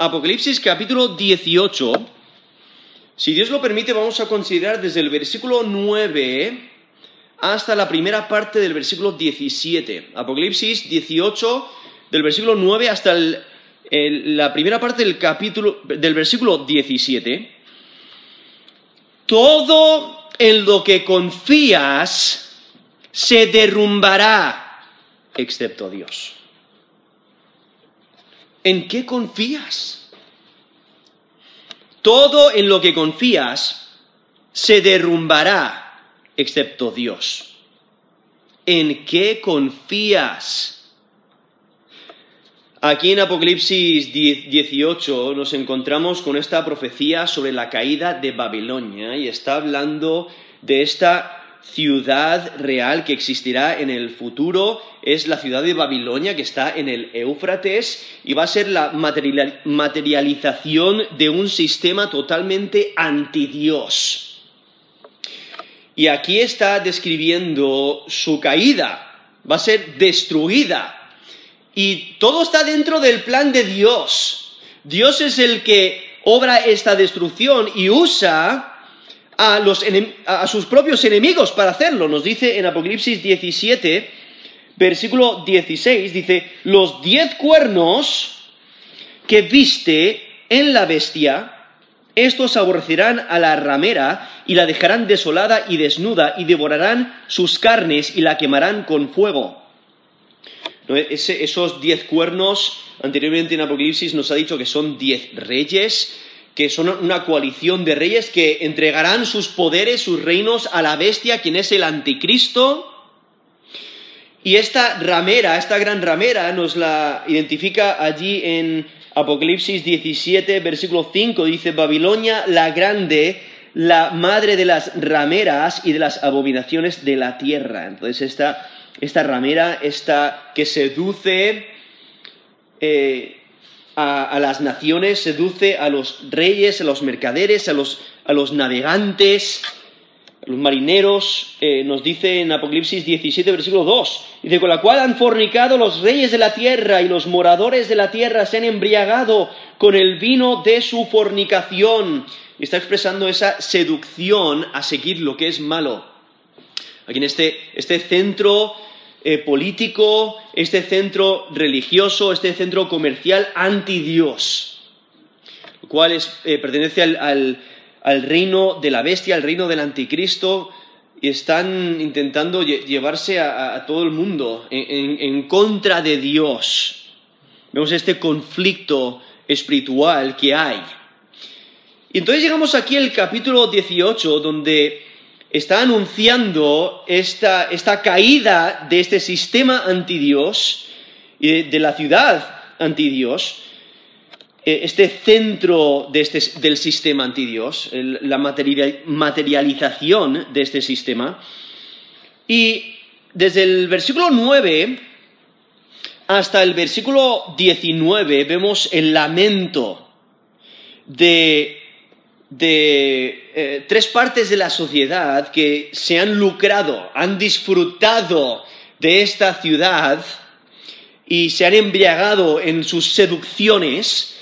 Apocalipsis capítulo 18. Si Dios lo permite, vamos a considerar desde el versículo 9 hasta la primera parte del versículo 17. Apocalipsis 18, del versículo 9 hasta la primera parte del capítulo, del versículo 17. Todo en lo que confías se derrumbará, excepto Dios. ¿En qué confías? Todo en lo que confías se derrumbará, excepto Dios. ¿En qué confías? Aquí en Apocalipsis 18 nos encontramos con esta profecía sobre la caída de Babilonia y está hablando de esta ciudad real que existirá en el futuro. Es la ciudad de Babilonia que está en el Éufrates y va a ser la materialización de un sistema totalmente antidios. Y aquí está describiendo su caída, va a ser destruida. Y todo está dentro del plan de Dios. Dios es el que obra esta destrucción y usa a, a sus propios enemigos para hacerlo. Nos dice en Apocalipsis 17, versículo 16, dice, los diez cuernos que viste en la bestia, estos aborrecerán a la ramera y la dejarán desolada y desnuda y devorarán sus carnes y la quemarán con fuego. esos diez cuernos, anteriormente en Apocalipsis nos ha dicho que son diez reyes, que son una coalición de reyes que entregarán sus poderes, sus reinos a la bestia, quien es el anticristo. Y esta ramera, esta gran ramera, nos la identifica allí en Apocalipsis 17, versículo 5, dice, Babilonia la grande, la madre de las rameras y de las abominaciones de la tierra. Entonces esta, esta ramera, esta que seduce eh, a, las naciones, seduce a los reyes, a los mercaderes, a los, a los navegantes, los marineros, eh, nos dice en Apocalipsis 17, versículo 2, dice, con la cual han fornicado los reyes de la tierra y los moradores de la tierra se han embriagado con el vino de su fornicación. Y está expresando esa seducción a seguir lo que es malo. Aquí en este, este centro eh, político, este centro religioso, este centro comercial anti Dios, lo cual eh, pertenece al al reino de la bestia, al reino del anticristo, y están intentando llevarse a, todo el mundo en, contra de Dios. Vemos este conflicto espiritual que hay. Y entonces llegamos aquí al capítulo 18, donde está anunciando esta, esta caída de este sistema antidios y de la ciudad antidios. Eh, este centro este, del sistema antidios, la materialización de este sistema. Y desde el versículo 9 hasta el versículo 19 vemos el lamento de, eh, tres partes de la sociedad que se han lucrado, han disfrutado de esta ciudad y se han embriagado en sus seducciones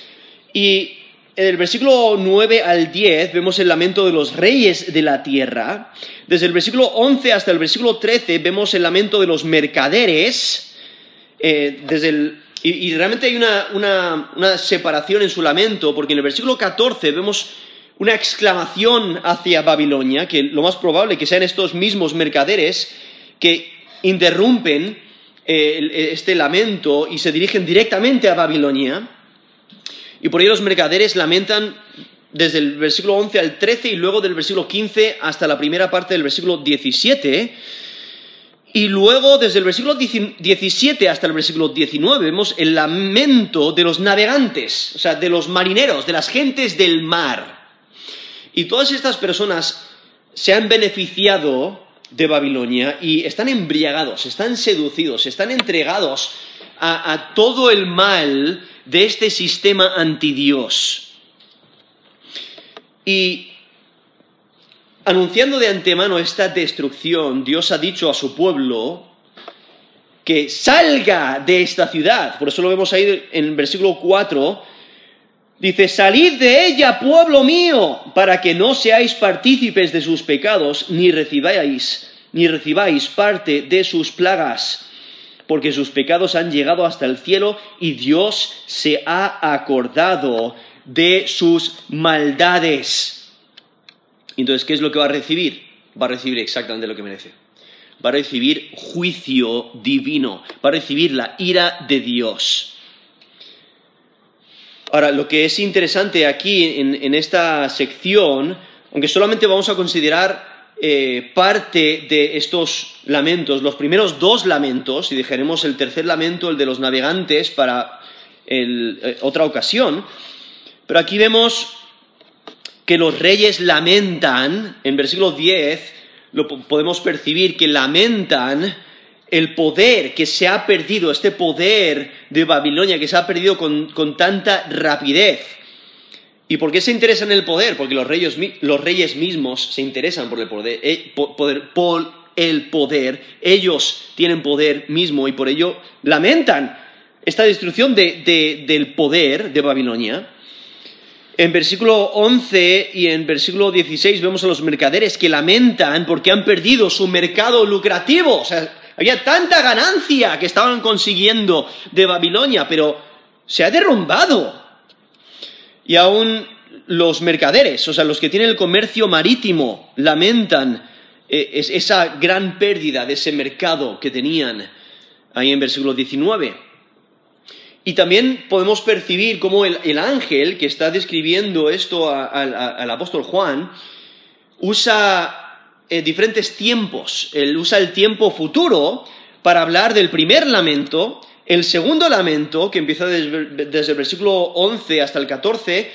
y en el versículo 9 al 10 vemos el lamento de los reyes de la tierra. Desde el versículo 11 hasta el versículo 13 vemos el lamento de los mercaderes. Eh, y, realmente hay una, separación en su lamento, porque en el versículo 14 vemos una exclamación hacia Babilonia, que lo más probable que sean estos mismos mercaderes que interrumpen eh, este lamento y se dirigen directamente a Babilonia. Y por ello los mercaderes lamentan desde el versículo 11 al 13 y luego del versículo 15 hasta la primera parte del versículo 17. Y luego desde el versículo 17 hasta el versículo 19 vemos el lamento de los navegantes, o sea, de los marineros, de las gentes del mar. Y todas estas personas se han beneficiado de Babilonia y están embriagados, están seducidos, están entregados a, todo el mal de este sistema antidios. Y anunciando de antemano esta destrucción, Dios ha dicho a su pueblo que salga de esta ciudad. Por eso lo vemos ahí en el versículo 4, Dice, salid de ella, pueblo mío, para que no seáis partícipes de sus pecados, ni recibáis, ni recibáis parte de sus plagas, porque sus pecados han llegado hasta el cielo y Dios se ha acordado de sus maldades. Entonces, ¿qué es lo que va a recibir? Va a recibir exactamente lo que merece. Va a recibir juicio divino, va a recibir la ira de Dios. Ahora, lo que es interesante aquí en, esta sección, aunque solamente vamos a considerar eh, parte de estos lamentos, los primeros dos lamentos, y dejaremos el tercer lamento, el de los navegantes, para eh, otra ocasión, pero aquí vemos que los reyes lamentan, en versículo 10 lo podemos percibir, que lamentan el poder que se ha perdido, este poder de Babilonia que se ha perdido con, tanta rapidez. ¿Y por qué se interesa en el poder? Porque los reyes, los reyes mismos se interesan por el poder, eh, por, el poder, ellos tienen poder mismo y por ello lamentan esta destrucción del poder de Babilonia. En versículo 11 y en versículo 16 vemos a los mercaderes que lamentan porque han perdido su mercado lucrativo. O sea, había tanta ganancia que estaban consiguiendo de Babilonia, pero se ha derrumbado. Y aún los mercaderes, o sea, los que tienen el comercio marítimo, lamentan eh, esa gran pérdida de ese mercado que tenían ahí en versículo 19. Y también podemos percibir cómo el, ángel que está describiendo esto al apóstol Juan usa eh, diferentes tiempos. Él usa el tiempo futuro para hablar del primer lamento, el segundo lamento, que empieza desde, el versículo 11 hasta el 14,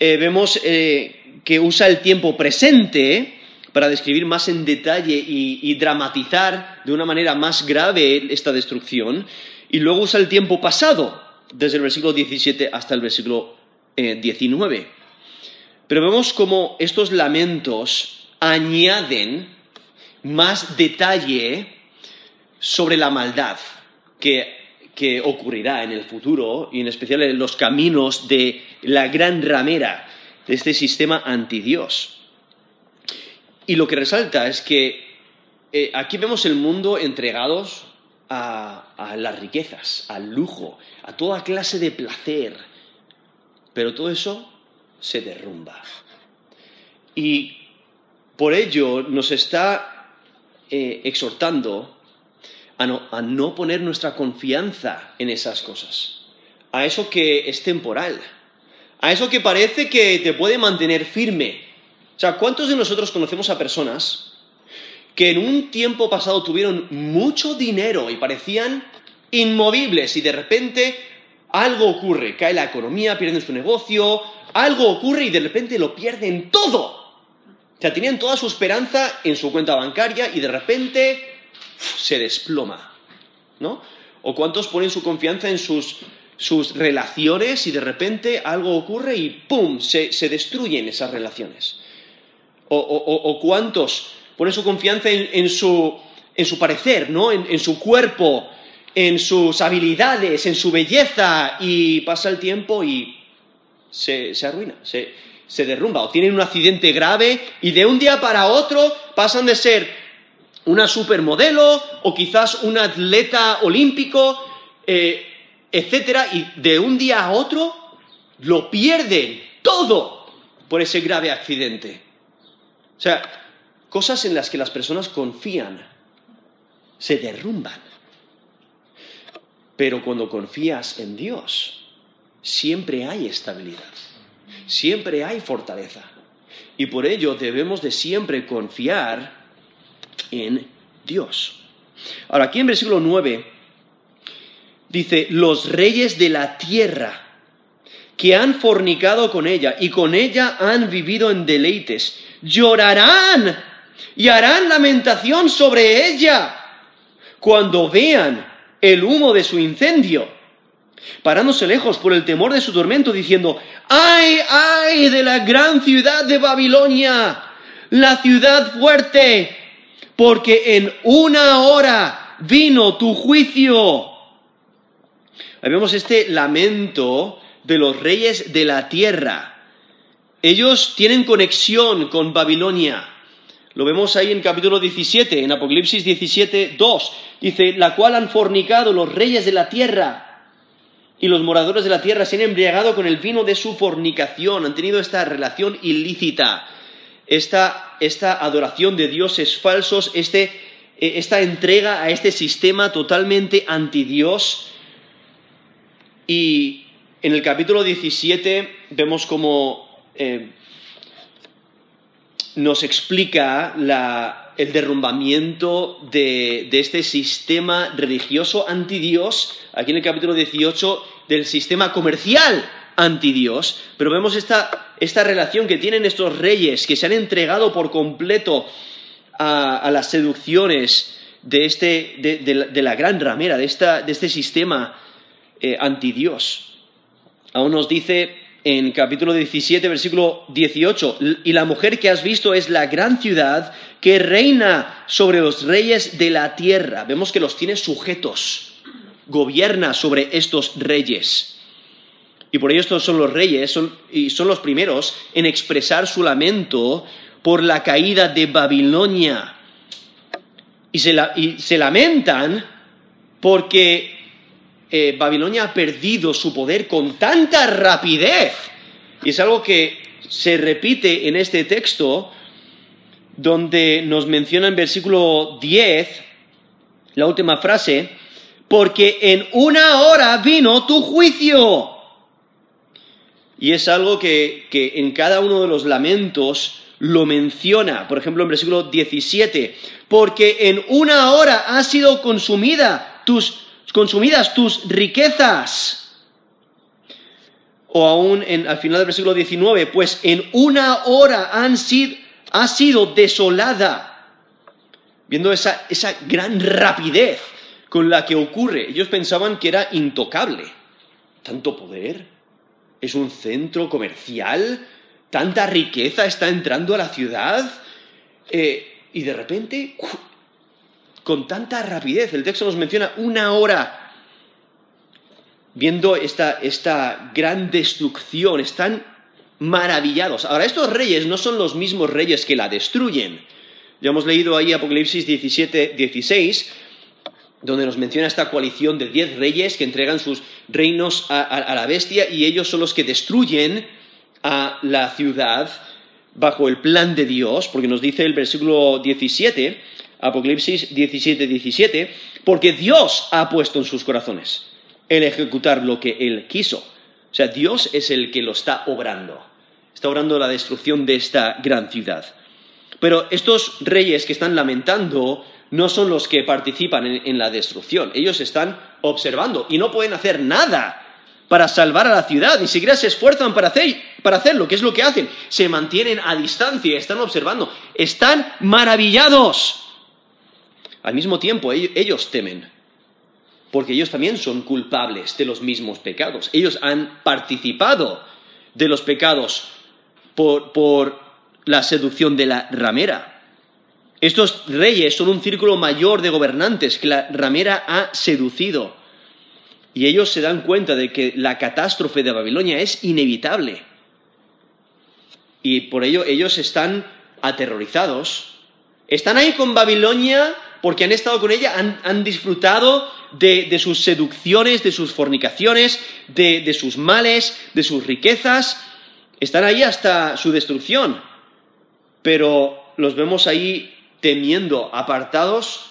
eh, vemos eh, que usa el tiempo presente para describir más en detalle y, dramatizar de una manera más grave esta destrucción, y luego usa el tiempo pasado, desde el versículo 17 hasta el versículo 19. Pero vemos cómo estos lamentos añaden más detalle sobre la maldad que, ocurrirá en el futuro y en especial en los caminos de la gran ramera de este sistema antidios. Y lo que resalta es que eh, aquí vemos el mundo entregados a, a, las riquezas, al lujo, a toda clase de placer, pero todo eso se derrumba. Y por ello nos está eh, exhortando a no, poner nuestra confianza en esas cosas, a eso que es temporal, a eso que parece que te puede mantener firme. O sea, ¿cuántos de nosotros conocemos a personas que en un tiempo pasado tuvieron mucho dinero y parecían inmovibles y de repente algo ocurre, cae la economía, pierden su negocio, algo ocurre y de repente lo pierden todo? O sea, tenían toda su esperanza en su cuenta bancaria y de repente se desploma, ¿no? O cuántos ponen su confianza en sus, relaciones y de repente algo ocurre y ¡pum! se, destruyen esas relaciones. O, cuántos ponen su confianza en, su, parecer, ¿no? En, su cuerpo, en sus habilidades, en su belleza y pasa el tiempo y se, se arruina, se, se derrumba o tienen un accidente grave y de un día para otro pasan de ser una supermodelo o quizás un atleta olímpico, eh, etcétera, y de un día a otro lo pierden todo por ese grave accidente. O sea, cosas en las que las personas confían se derrumban. Pero cuando confías en Dios, siempre hay estabilidad siempre hay fortaleza. Y por ello debemos de siempre confiar en Dios. Ahora, aquí en versículo 9 dice, los reyes de la tierra que han fornicado con ella y con ella han vivido en deleites, llorarán y harán lamentación sobre ella cuando vean el humo de su incendio, parándose lejos por el temor de su tormento, diciendo, ¡Ay, ay de la gran ciudad de Babilonia! La ciudad fuerte, porque en una hora vino tu juicio. Ahí vemos este lamento de los reyes de la tierra. Ellos tienen conexión con Babilonia. Lo vemos ahí en capítulo 17, en Apocalipsis 17, 2. Dice, la cual han fornicado los reyes de la tierra y los moradores de la tierra se han embriagado con el vino de su fornicación, han tenido esta relación ilícita, esta, esta adoración de dioses falsos, este, eh, esta entrega a este sistema totalmente anti Dios. Y en el capítulo 17 vemos como eh, nos explica el derrumbamiento de, este sistema religioso anti Dios, aquí en el capítulo 18, del sistema comercial anti Dios, pero vemos esta, relación que tienen estos reyes que se han entregado por completo a, las seducciones de, este, de, la, gran ramera, de, este sistema eh, anti. Aún nos dice en capítulo 17, versículo 18, y la mujer que has visto es la gran ciudad que reina sobre los reyes de la tierra. Vemos que los tiene sujetos, gobierna sobre estos reyes. Y por ello estos son los reyes y son los primeros en expresar su lamento por la caída de Babilonia. Y se, y se lamentan porque eh, Babilonia ha perdido su poder con tanta rapidez. Y es algo que se repite en este texto, donde nos menciona en versículo 10, la última frase, porque en una hora vino tu juicio. Y es algo que, que en cada uno de los lamentos lo menciona. Por ejemplo, en versículo 17, porque en una hora ha sido consumida tus consumidas tus riquezas. O aún en, al final del versículo 19, pues en una hora han sido, ha sido desolada. Viendo esa, esa gran rapidez con la que ocurre. Ellos pensaban que era intocable. Tanto poder, es un centro comercial, tanta riqueza está entrando a la ciudad. Eh, y de repente, con tanta rapidez. El texto nos menciona una hora viendo esta, esta gran destrucción. Están maravillados. Ahora, estos reyes no son los mismos reyes que la destruyen. Ya hemos leído ahí Apocalipsis 17, 16, donde nos menciona esta coalición de diez reyes que entregan sus reinos a, la bestia y ellos son los que destruyen a la ciudad bajo el plan de Dios, porque nos dice el versículo 17, Apocalipsis 17, 17, porque Dios ha puesto en sus corazones el ejecutar lo que Él quiso. O sea, Dios es el que lo está obrando. Está obrando la destrucción de esta gran ciudad. Pero estos reyes que están lamentando no son los que participan en, la destrucción. Ellos están observando y no pueden hacer nada para salvar a la ciudad, ni siquiera se esfuerzan para, hacer, para hacerlo. ¿Qué es lo que hacen? Se mantienen a distancia, están observando, están maravillados. Al mismo tiempo, ellos temen, porque ellos también son culpables de los mismos pecados. Ellos han participado de los pecados por, la seducción de la ramera. Estos reyes son un círculo mayor de gobernantes que la ramera ha seducido. Y ellos se dan cuenta de que la catástrofe de Babilonia es inevitable. Y por ello ellos están aterrorizados. Están ahí con Babilonia porque han estado con ella, han, disfrutado de, sus seducciones, de sus fornicaciones, de, sus males, de sus riquezas. Están ahí hasta su destrucción. Pero los vemos ahí temiendo, apartados,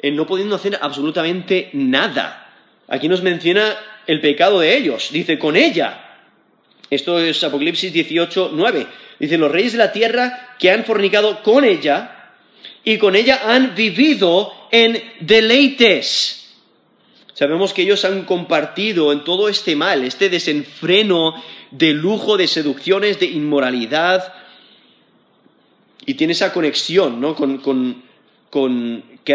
en no pudiendo hacer absolutamente nada. Aquí nos menciona el pecado de ellos. Dice, con ella. Esto es Apocalipsis 18, 9. Dice, los reyes de la tierra que han fornicado con ella y con ella han vivido en deleites. Sabemos que ellos han compartido en todo este mal, este desenfreno de lujo, de seducciones, de inmoralidad, y tiene esa conexión ¿no? con, que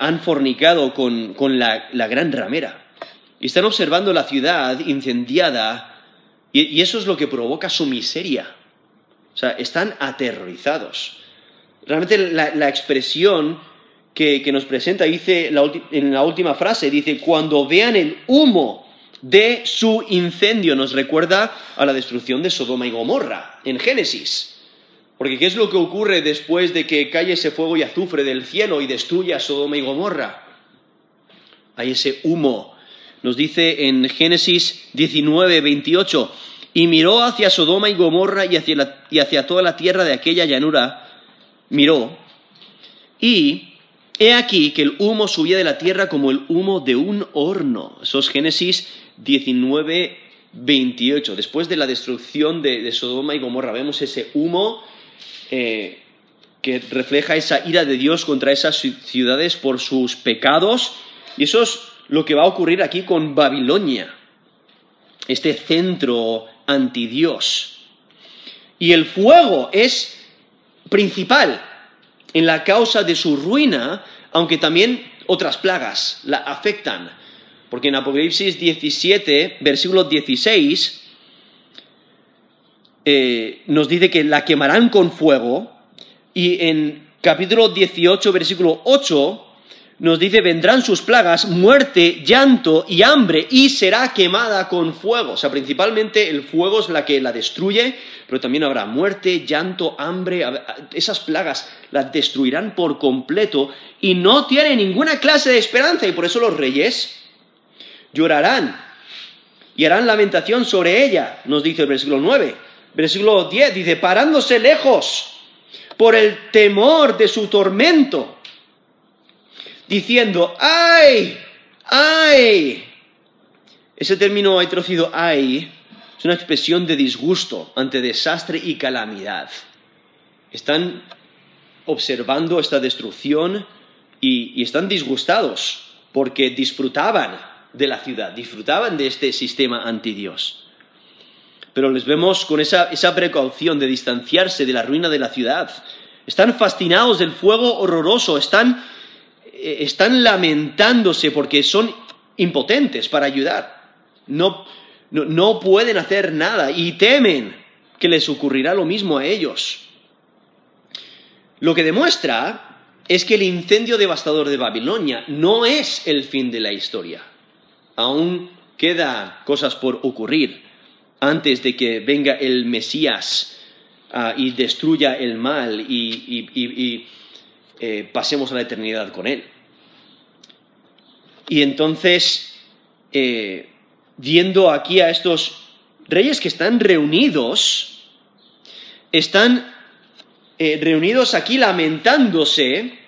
han, fornicado con, la, gran ramera. Y están observando la ciudad incendiada, y eso es lo que provoca su miseria. O sea, están aterrorizados. Realmente la, expresión que, nos presenta dice en la última frase, dice, cuando vean el humo de su incendio. Nos recuerda a la destrucción de Sodoma y Gomorra en Génesis. Porque ¿qué es lo que ocurre después de que cae ese fuego y azufre del cielo y destruya Sodoma y Gomorra? Hay ese humo. Nos dice en Génesis 19, 28, y miró hacia Sodoma y Gomorra y hacia, toda la tierra de aquella llanura, miró, y he aquí que el humo subía de la tierra como el humo de un horno. Eso es Génesis 19, 28. Después de la destrucción de Sodoma y Gomorra, vemos ese humo eh, que refleja esa ira de Dios contra esas ciudades por sus pecados. Y eso es lo que va a ocurrir aquí con Babilonia, este centro antidios. Y el fuego es principal en la causa de su ruina, aunque también otras plagas la afectan. Porque en Apocalipsis 17, versículo 16, eh, nos dice que la quemarán con fuego y en capítulo 18, versículo 8, nos dice, vendrán sus plagas, muerte, llanto y hambre, y será quemada con fuego. O sea, principalmente el fuego es la que la destruye, pero también habrá muerte, llanto, hambre. Esas plagas las destruirán por completo y no tiene ninguna clase de esperanza, y por eso los reyes llorarán y harán lamentación sobre ella, nos dice el versículo 9 versículo 10 dice, parándose lejos por el temor de su tormento, diciendo, ¡ay! ¡ay! Ese término hay traducido ay es una expresión de disgusto ante desastre y calamidad. Están observando esta destrucción y, y están disgustados porque disfrutaban de la ciudad, disfrutaban de este sistema anti Dios pero les vemos con esa, precaución de distanciarse de la ruina de la ciudad. Están fascinados del fuego horroroso, están, eh, están lamentándose porque son impotentes para ayudar. No, no pueden hacer nada y temen que les ocurrirá lo mismo a ellos. Lo que demuestra es que el incendio devastador de Babilonia no es el fin de la historia. Aún quedan cosas por ocurrir antes de que venga el Mesías ah, y destruya el mal y, eh, pasemos a la eternidad con él. Y entonces, eh, viendo aquí a estos reyes que están reunidos, están eh, reunidos aquí lamentándose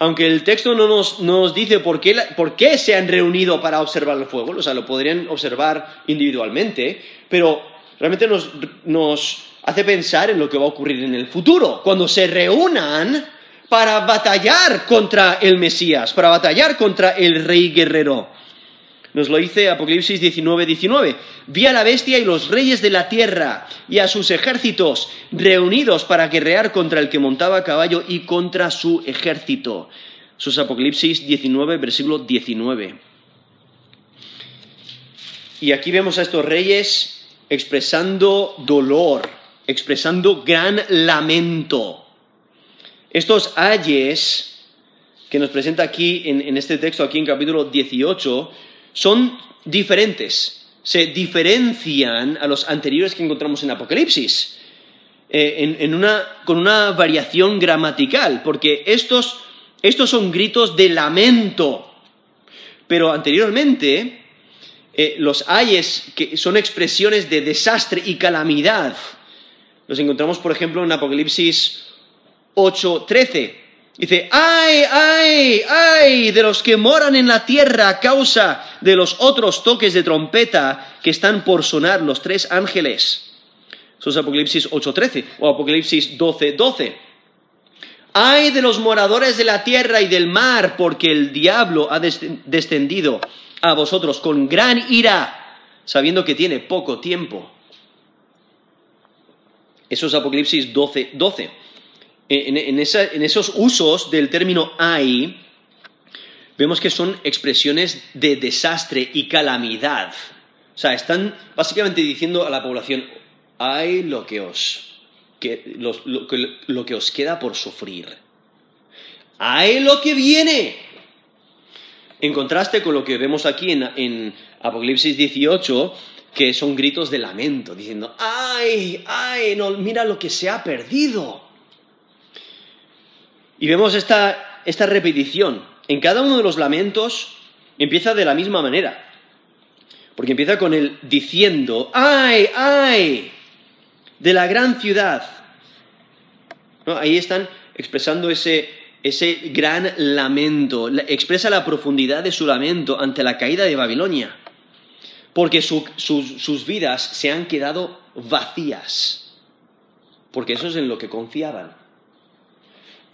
aunque el texto no nos, dice por qué, se han reunido para observar el fuego, o sea, lo podrían observar individualmente, pero realmente nos, nos hace pensar en lo que va a ocurrir en el futuro, cuando se reúnan para batallar contra el Mesías, para batallar contra el rey guerrero. Nos lo dice Apocalipsis 19, 19. Vi a la bestia y los reyes de la tierra y a sus ejércitos reunidos para guerrear contra el que montaba a caballo y contra su ejército. Eso es Apocalipsis 19, versículo 19. Y aquí vemos a estos reyes expresando dolor, expresando gran lamento. Estos ayes que nos presenta aquí en este texto, aquí en capítulo 18, son diferentes, se diferencian a los anteriores que encontramos en Apocalipsis, eh, con una variación gramatical, porque estos, son gritos de lamento, pero anteriormente eh, los ayes que son expresiones de desastre y calamidad. Los encontramos, por ejemplo, en Apocalipsis 8:13 Dice, ay, ay, ay de los que moran en la tierra a causa de los otros toques de trompeta que están por sonar los tres ángeles. Eso es Apocalipsis 8.13 o Apocalipsis 12.12. Ay de los moradores de la tierra y del mar, porque el diablo ha descendido a vosotros con gran ira, sabiendo que tiene poco tiempo. Eso es Apocalipsis 12.12 en, esos usos del término hay, vemos que son expresiones de desastre y calamidad. O sea, están básicamente diciendo a la población, hay lo que os, lo, que os queda por sufrir. Hay lo que viene. En contraste con lo que vemos aquí en, Apocalipsis 18, que son gritos de lamento, diciendo, ay, ay, no, mira lo que se ha perdido. Y vemos esta, esta repetición. En cada uno de los lamentos empieza de la misma manera. Porque empieza con el diciendo, ay, ay, de la gran ciudad. Ahí están expresando ese, ese gran lamento, expresa la profundidad de su lamento ante la caída de Babilonia, porque sus vidas se han quedado vacías, porque eso es en lo que confiaban.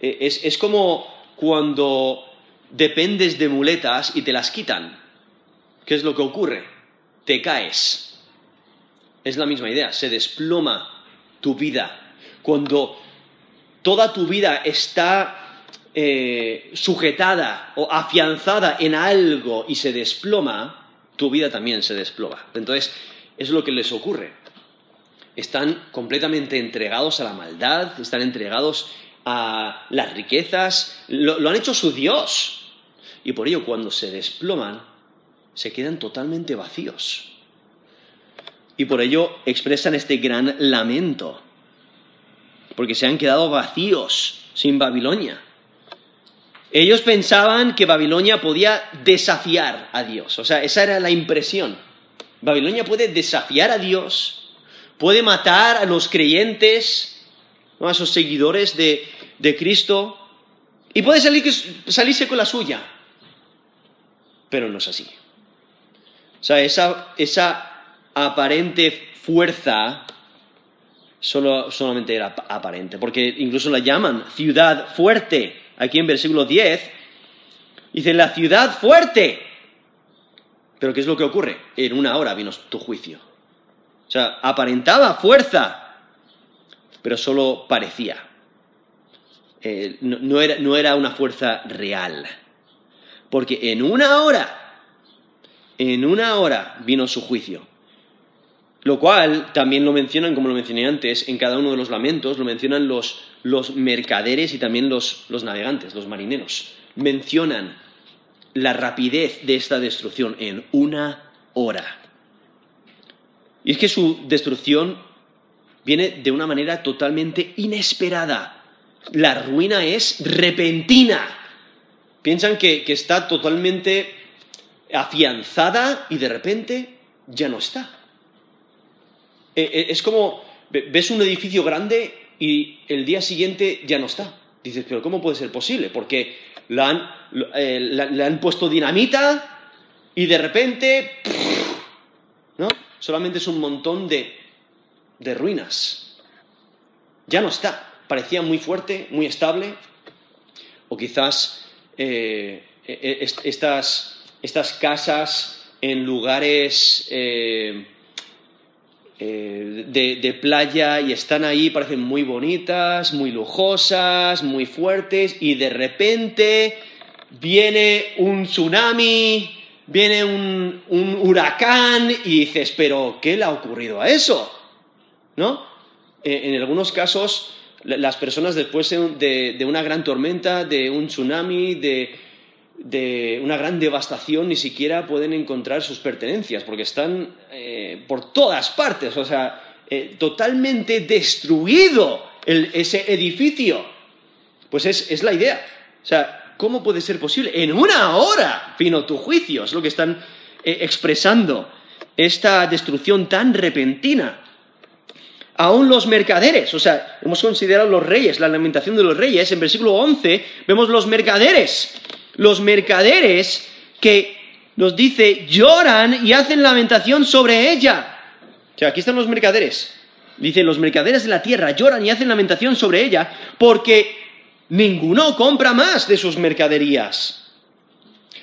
E, es, es como cuando dependes de muletas y te las quitan. ¿Qué es lo que ocurre? Te caes. Es la misma idea, se desploma tu vida. Cuando toda tu vida está eh, sujetada o afianzada en algo y se desploma, tu vida también se desploma. Entonces, es lo que les ocurre. Están completamente entregados a la maldad, están entregados a las riquezas, lo, han hecho su Dios. Y por ello, cuando se desploman, se quedan totalmente vacíos. Y por ello expresan este gran lamento, porque se han quedado vacíos sin Babilonia. Ellos pensaban que Babilonia podía desafiar a Dios, o sea, esa era la impresión. Babilonia puede desafiar a Dios, puede matar a los creyentes, a esos seguidores de, de Cristo y puede salirse con la suya. Pero no es así. O sea, esa, esa aparente fuerza solo, solamente era aparente, porque incluso la llaman ciudad fuerte. Aquí en versículo 10 dice la ciudad fuerte. Pero ¿qué es lo que ocurre? En una hora vino tu juicio. O sea, aparentaba fuerza, pero solo parecía. Eh, no, era, no era una fuerza real. Porque en una hora, en una hora vino su juicio. Lo cual también lo mencionan, como lo mencioné antes, en cada uno de los lamentos, lo mencionan los, los mercaderes y también los, los navegantes, los marineros. Mencionan la rapidez de esta destrucción en una hora. Y es que su destrucción viene de una manera totalmente inesperada la ruina es repentina. Piensan que, está totalmente afianzada y de repente ya no está. E, e, es como, ves un edificio grande y el día siguiente ya no está. Dices, pero ¿cómo puede ser posible? Porque le han, eh, le han puesto dinamita y de repente, ¿no? Solamente es un montón de, de ruinas. Ya no está parecía muy fuerte, muy estable, o quizás eh, e, e, estas, estas, casas en lugares eh, eh, de, playa y están ahí, parecen muy bonitas, muy lujosas, muy fuertes, y de repente viene un tsunami, viene un, un huracán y dices, pero ¿qué le ha ocurrido a eso? ¿No? en algunos casos las personas después de, una gran tormenta, de un tsunami, de, una gran devastación, ni siquiera pueden encontrar sus pertenencias, porque están eh, por todas partes, o sea, eh, totalmente destruido ese edificio. Pues es, la idea. O sea, ¿cómo puede ser posible? En una hora vino tu juicio, es lo que están eh, expresando, esta destrucción tan repentina aún los mercaderes, o sea, hemos considerado los reyes, la lamentación de los reyes, en versículo 11 vemos los mercaderes, los mercaderes que nos dice lloran y hacen lamentación sobre ella. O sea, aquí están los mercaderes. Dice, los mercaderes de la tierra lloran y hacen lamentación sobre ella porque ninguno compra más de sus mercaderías.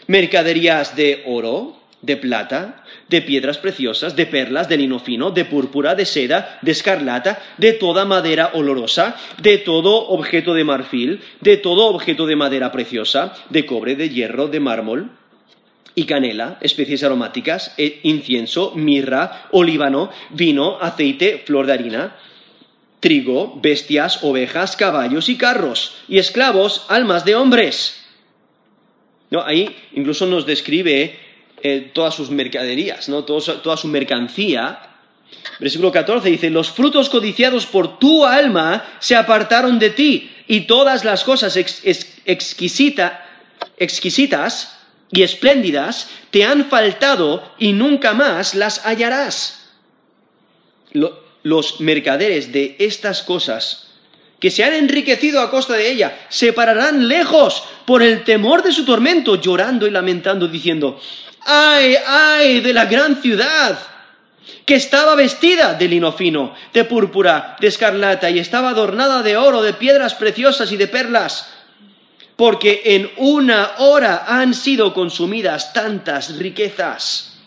Mercaderías de oro, de plata, de piedras preciosas, de perlas, de lino fino, de púrpura, de seda, de escarlata, de toda madera olorosa, de todo objeto de marfil, de todo objeto de madera preciosa, de cobre, de hierro, de mármol y canela, especies aromáticas, e incienso, mirra, olíbano, vino, aceite, flor de harina, trigo, bestias, ovejas, caballos y carros, y esclavos, almas de hombres. ahí incluso nos describe eh, todas sus mercaderías, ¿no? toda su mercancía. Versículo 14 dice, los frutos codiciados por tu alma se apartaron de ti y todas las cosas exquisitas y espléndidas te han faltado y nunca más las hallarás. los mercaderes de estas cosas que se han enriquecido a costa de ella, se pararán lejos por el temor de su tormento, llorando y lamentando, diciendo, ay, ay de la gran ciudad, que estaba vestida de lino fino, de púrpura, de escarlata, y estaba adornada de oro, de piedras preciosas y de perlas, porque en una hora han sido consumidas tantas riquezas.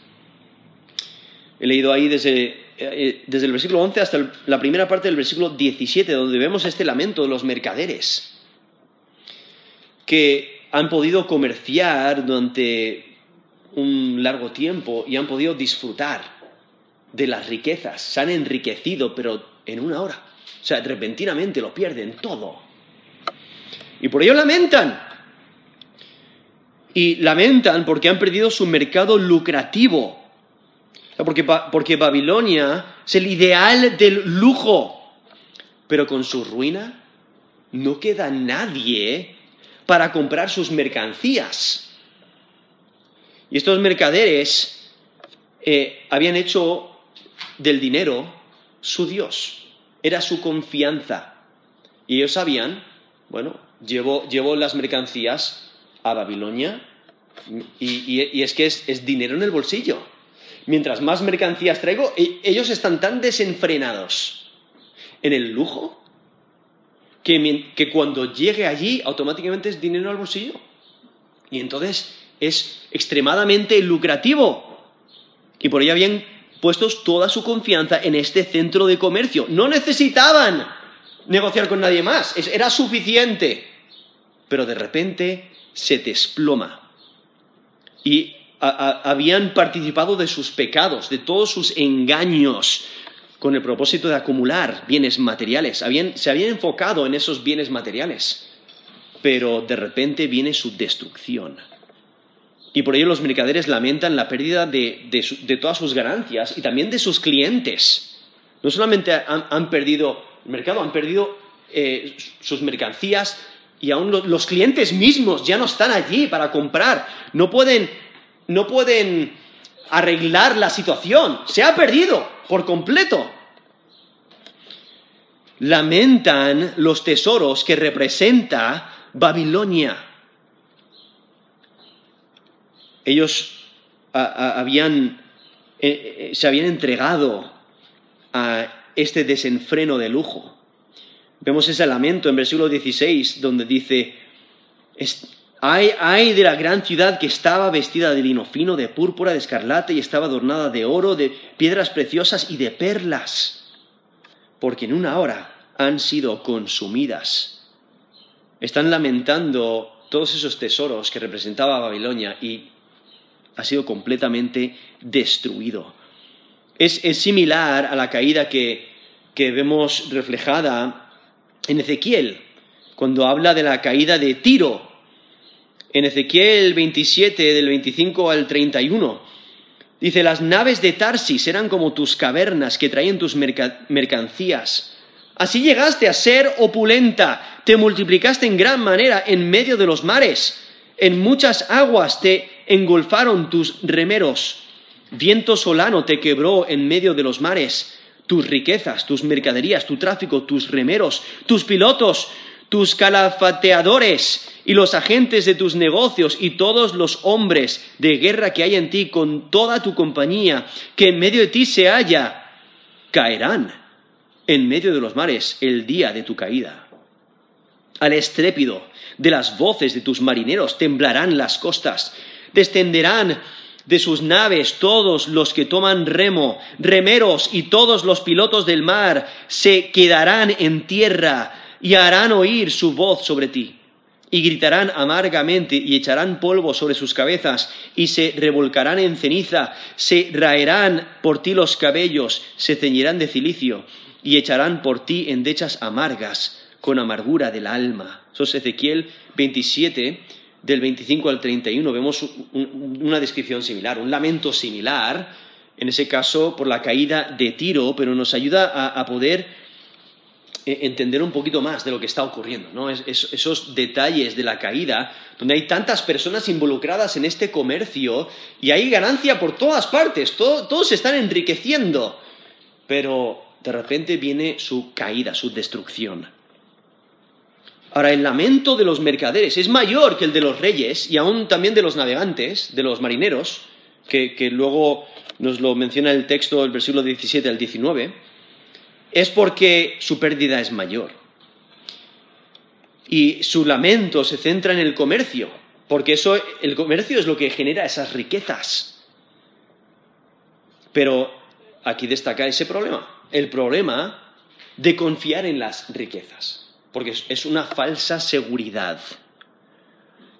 He leído ahí desde eh, desde el versículo 11 hasta la primera parte del versículo 17, donde vemos este lamento de los mercaderes, que han podido comerciar durante un largo tiempo y han podido disfrutar de las riquezas, se han enriquecido, pero en una hora. O sea, repentinamente lo pierden todo. Y por ello lamentan. Y lamentan porque han perdido su mercado lucrativo porque, Babilonia es el ideal del lujo, pero con su ruina no queda nadie para comprar sus mercancías. Y estos mercaderes eh, habían hecho del dinero su Dios, era su confianza. Y ellos sabían, bueno, llevo, las mercancías a Babilonia y, es que es dinero en el bolsillo mientras más mercancías traigo, e-, ellos están tan desenfrenados en el lujo que, que cuando llegue allí automáticamente es dinero al bolsillo. Y entonces es extremadamente lucrativo. Y por ello habían puesto toda su confianza en este centro de comercio. No necesitaban negociar con nadie más, era suficiente. Pero de repente se desploma. Y habían participado de sus pecados, de todos sus engaños, con el propósito de acumular bienes materiales. se habían enfocado en esos bienes materiales, pero de repente viene su destrucción. Y por ello los mercaderes lamentan la pérdida de, todas sus ganancias y también de sus clientes. No solamente han, perdido el mercado, han perdido eh, sus mercancías y aún los clientes mismos ya no están allí para comprar. No pueden no pueden arreglar la situación. Se ha perdido por completo. Lamentan los tesoros que representa Babilonia. Ellos eh, eh, se habían entregado a este desenfreno de lujo. Vemos ese lamento en versículo 16 donde dice, Ay, de la gran ciudad que estaba vestida de lino fino, de púrpura, de escarlata y estaba adornada de oro, de piedras preciosas y de perlas, porque en una hora han sido consumidas. Están lamentando todos esos tesoros que representaba Babilonia y ha sido completamente destruido. Es, similar a la caída que vemos reflejada en Ezequiel, cuando habla de la caída de Tiro en Ezequiel 27, del 25 al 31. Dice, las naves de Tarsis eran como tus cavernas que traían tus mercancías. Así llegaste a ser opulenta, te multiplicaste en gran manera en medio de los mares. En muchas aguas te engolfaron tus remeros. Viento solano te quebró en medio de los mares. Tus riquezas, tus mercaderías, tu tráfico, tus remeros, tus pilotos, tus calafateadores y los agentes de tus negocios y todos los hombres de guerra que hay en ti con toda tu compañía que en medio de ti se halla, caerán en medio de los mares el día de tu caída. Al estrépito de las voces de tus marineros temblarán las costas, descenderán de sus naves todos los que toman remo, remeros y todos los pilotos del mar se quedarán en tierra y harán oír su voz sobre ti, y gritarán amargamente y echarán polvo sobre sus cabezas, y se revolcarán en ceniza, se raerán por ti los cabellos, se ceñirán de cilicio, y echarán por ti endechas amargas con amargura del alma. Eso es Ezequiel 27, del 25 al 31 vemos una descripción similar, un lamento similar, en ese caso por la caída de Tiro, pero nos ayuda a, poder eh, entender un poquito más de lo que está ocurriendo, ¿no? esos detalles de la caída, donde hay tantas personas involucradas en este comercio y hay ganancia por todas partes, todos se están enriqueciendo, pero de repente viene su caída, su destrucción. Ahora, el lamento de los mercaderes es mayor que el de los reyes y aún también de los navegantes, de los marineros, que, luego nos lo menciona el texto del versículo 17 al 19, es porque su pérdida es mayor. Y su lamento se centra en el comercio, porque eso, el comercio es lo que genera esas riquezas. Pero aquí destaca ese problema, el problema de confiar en las riquezas porque es una falsa seguridad.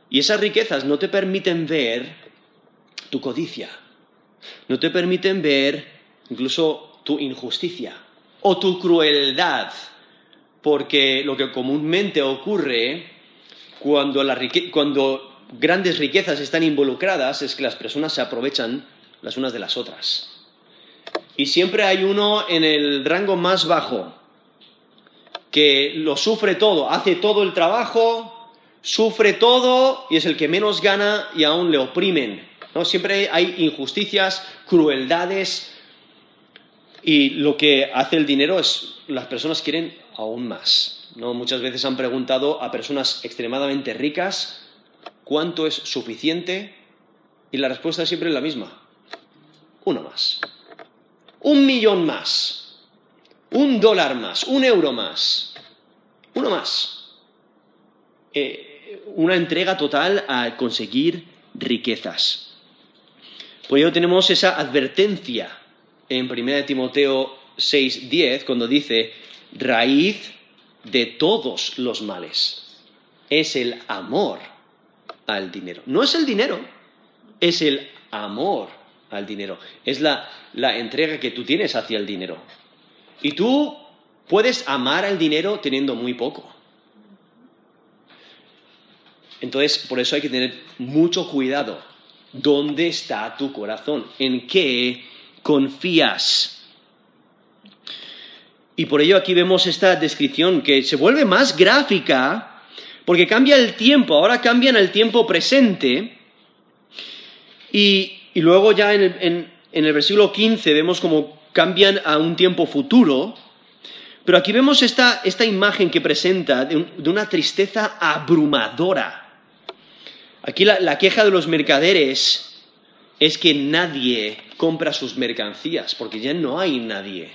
Y esas riquezas no te permiten ver tu codicia, no te permiten ver incluso tu injusticia o tu crueldad, porque lo que comúnmente ocurre cuando, grandes riquezas están involucradas es que las personas se aprovechan las unas de las otras. Y siempre hay uno en el rango más bajo que lo sufre todo, hace todo el trabajo, sufre todo y es el que menos gana y aún le oprimen. ¿no? Siempre hay injusticias, crueldades y lo que hace el dinero es las personas quieren aún más. ¿no? Muchas veces han preguntado a personas extremadamente ricas cuánto es suficiente y la respuesta es siempre la misma. Uno más. Un millón más un dólar más, un euro más, uno más. Eh, una entrega total a conseguir riquezas. Por ello tenemos esa advertencia en 1 Timoteo 6:10 cuando dice, raíz de todos los males es el amor al dinero. No es el dinero, es el amor al dinero. Es la entrega que tú tienes hacia el dinero. Y tú puedes amar al dinero teniendo muy poco. Entonces, por eso hay que tener mucho cuidado. ¿Dónde está tu corazón? ¿En qué confías? Y por ello aquí vemos esta descripción que se vuelve más gráfica porque cambia el tiempo, ahora cambian el tiempo presente y, luego ya en el, en el versículo 15 vemos como cambian a un tiempo futuro, pero aquí vemos esta, imagen que presenta de, una tristeza abrumadora. Aquí la, queja de los mercaderes es que nadie compra sus mercancías, porque ya no hay nadie.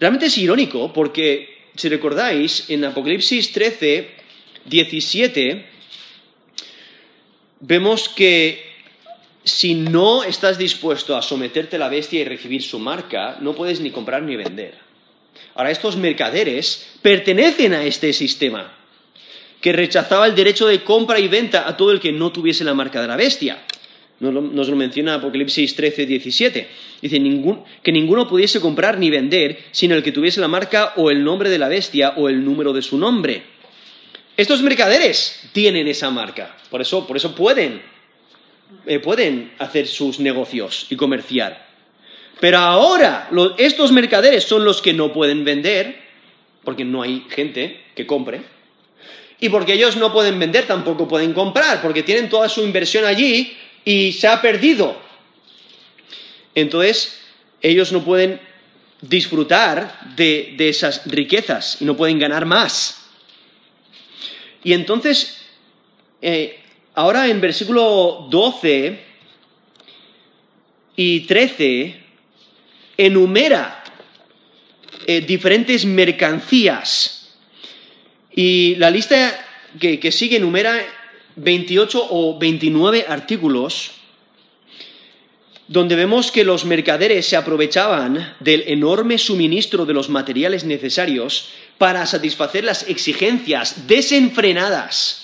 Realmente es irónico, porque si recordáis, en Apocalipsis 13, 17, vemos que si no estás dispuesto a someterte a la bestia y recibir su marca, no puedes ni comprar ni vender. Ahora, estos mercaderes pertenecen a este sistema, que rechazaba el derecho de compra y venta a todo el que no tuviese la marca de la bestia. Nos lo, menciona Apocalipsis 13, 17. Dice que ninguno pudiese comprar ni vender, sino el que tuviese la marca o el nombre de la bestia o el número de su nombre. Estos mercaderes tienen esa marca, por eso, por eso pueden eh, pueden hacer sus negocios y comerciar. Pero ahora estos mercaderes son los que no pueden vender, porque no hay gente que compre. Y porque ellos no pueden vender, tampoco pueden comprar, porque tienen toda su inversión allí y se ha perdido. Entonces, ellos no pueden disfrutar de, esas riquezas y no pueden ganar más. Y entonces, eh, Ahora en versículo 12 y 13 enumera eh, diferentes mercancías. Y la lista que, que sigue enumera 28 o 29 artículos donde vemos que los mercaderes se aprovechaban del enorme suministro de los materiales necesarios para satisfacer las exigencias desenfrenadas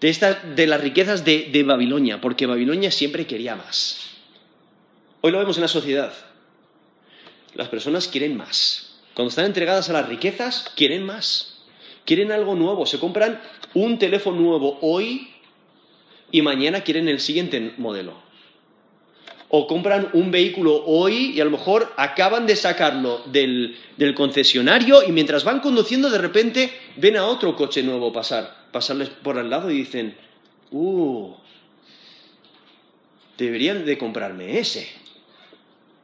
de, las riquezas de, de Babilonia, porque Babilonia siempre quería más. Hoy lo vemos en la sociedad. Las personas quieren más. Cuando están entregadas a las riquezas, quieren más. quieren algo nuevo, se compran un teléfono nuevo hoy y mañana quieren el siguiente modelo. O compran un vehículo hoy y a lo mejor acaban de sacarlo del, del concesionario y mientras van conduciendo de repente ven a otro coche nuevo pasar, pasarles por al lado y dicen, uh, deberían de comprarme ese.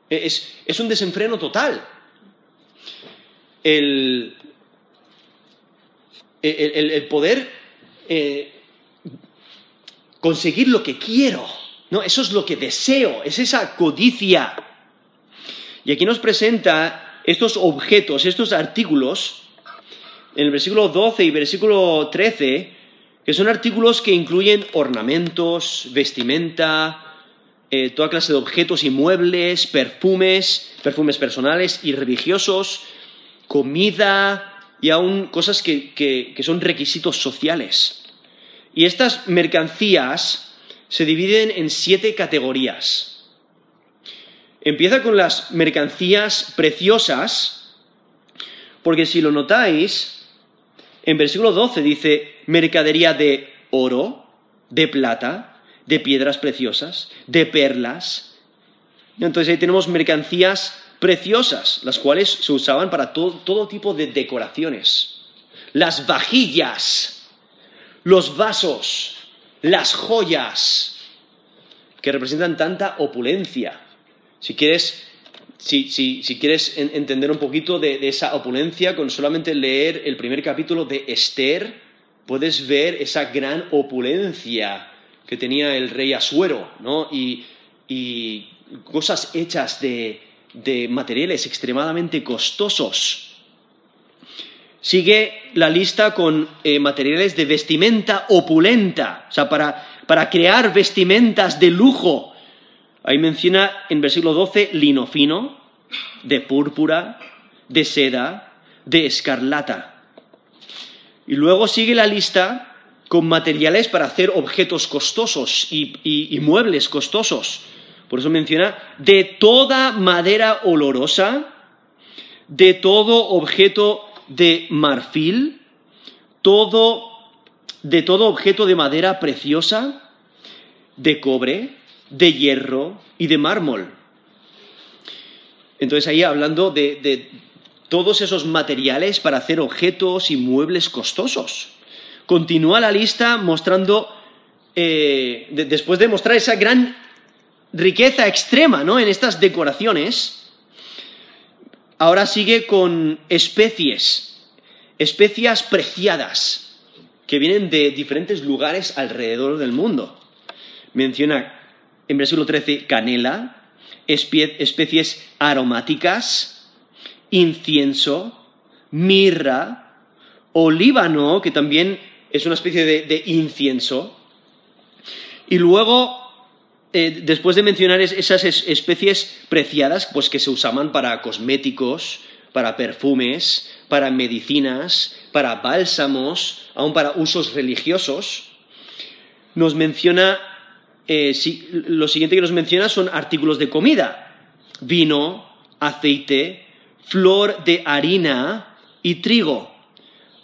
Es, es un desenfreno total. El, el, el poder eh, conseguir lo que quiero, ¿no? Eso es lo que deseo, es esa codicia. Y aquí nos presenta estos objetos, estos artículos, en el versículo 12 y versículo 13, que son artículos que incluyen ornamentos, vestimenta, eh, toda clase de objetos y muebles, perfumes, perfumes personales y religiosos, comida y aún cosas que son requisitos sociales. Y estas mercancías se dividen en siete categorías. Empieza con las mercancías preciosas, porque si lo notáis, en versículo 12 dice mercadería de oro, de plata, de piedras preciosas, de perlas. Entonces ahí tenemos mercancías preciosas, las cuales se usaban para todo, todo tipo de decoraciones. Las vajillas, los vasos, las joyas, que representan tanta opulencia. Si quieres, entender un poquito de, esa opulencia, con solamente leer el primer capítulo de Esther, puedes ver esa gran opulencia que tenía el rey Asuero, ¿no? Y, cosas hechas de materiales extremadamente costosos Sigue la lista con eh, materiales de vestimenta opulenta, o sea, para, crear vestimentas de lujo. Ahí menciona en versículo 12 lino fino, de púrpura, de seda, de escarlata. Y luego sigue la lista con materiales para hacer objetos costosos y, muebles costosos. Por eso menciona de toda madera olorosa, de todo objeto de marfil, todo, de todo objeto de madera preciosa, de cobre, de hierro y de mármol. Entonces ahí hablando de, todos esos materiales para hacer objetos y muebles costosos. Continúa la lista mostrando, eh, después de mostrar esa gran riqueza extrema ¿no? en estas decoraciones, Ahora sigue con especies, especias preciadas, que vienen de diferentes lugares alrededor del mundo. Menciona en versículo 13 canela, especies aromáticas, incienso, mirra, olíbano, que también es una especie de, incienso, y luego eh, después de mencionar esas especies preciadas, pues que se usaban para cosméticos, para perfumes, para medicinas, para bálsamos, aún para usos religiosos, nos menciona, eh, lo siguiente que nos menciona son artículos de comida, vino, aceite, flor de harina y trigo.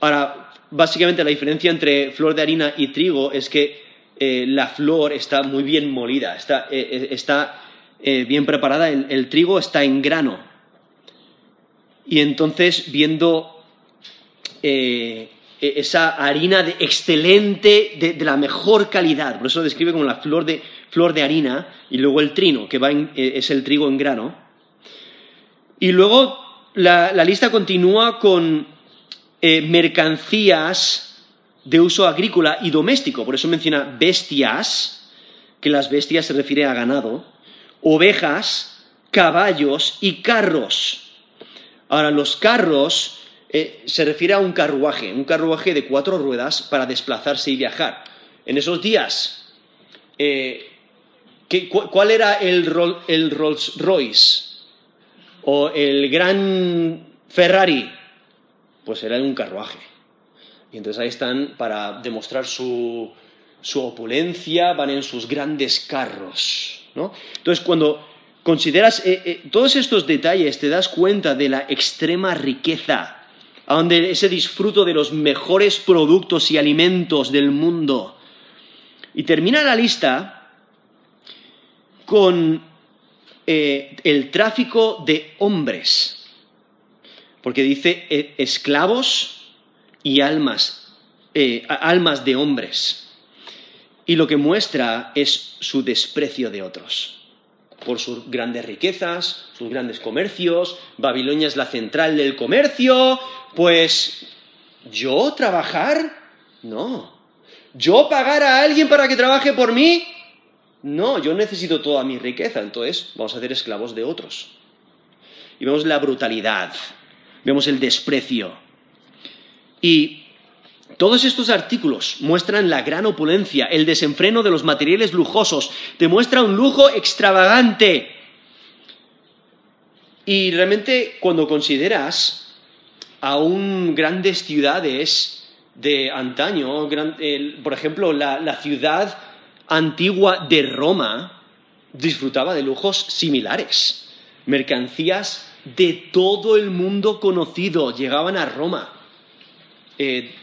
Ahora, básicamente la diferencia entre flor de harina y trigo es que eh, la flor está muy bien molida, está, eh, bien preparada, el, trigo está en grano. Y entonces, viendo e, esa harina de excelente, de, la mejor calidad, por eso lo describe como la flor de, flor de harina, y luego el trino, que va es el trigo en grano. Y luego la, la lista continúa con mercancías de uso agrícola y doméstico. Por eso menciona bestias, que las bestias se refiere a ganado, ovejas, caballos y carros. Ahora, los carros eh, se refiere a un carruaje, un carruaje de cuatro ruedas para desplazarse y viajar. En esos días, eh, ¿cuál era el, Rolls Royce? ¿O el gran Ferrari? Pues era un carruaje. Y entonces ahí están para demostrar su, opulencia, van en sus grandes carros. ¿no? Entonces, cuando consideras eh, todos estos detalles, te das cuenta de la extrema riqueza a donde ese disfruto de los mejores productos y alimentos del mundo. Y termina la lista con eh, el tráfico de hombres, porque dice eh, esclavos y almas, eh, almas de hombres. Y lo que muestra es su desprecio de otros por sus grandes riquezas, sus grandes comercios, Babilonia es la central del comercio, pues yo trabajar, no. Yo pagar a alguien para que trabaje por mí, no, yo necesito toda mi riqueza, entonces vamos a ser esclavos de otros. Y vemos la brutalidad, vemos el desprecio. Y todos estos artículos muestran la gran opulencia, el desenfreno de los materiales lujosos, demuestra un lujo extravagante. Y realmente cuando consideras aún grandes ciudades de antaño, por ejemplo, la ciudad antigua de Roma disfrutaba de lujos similares. Mercancías de todo el mundo conocido llegaban a Roma. Eh,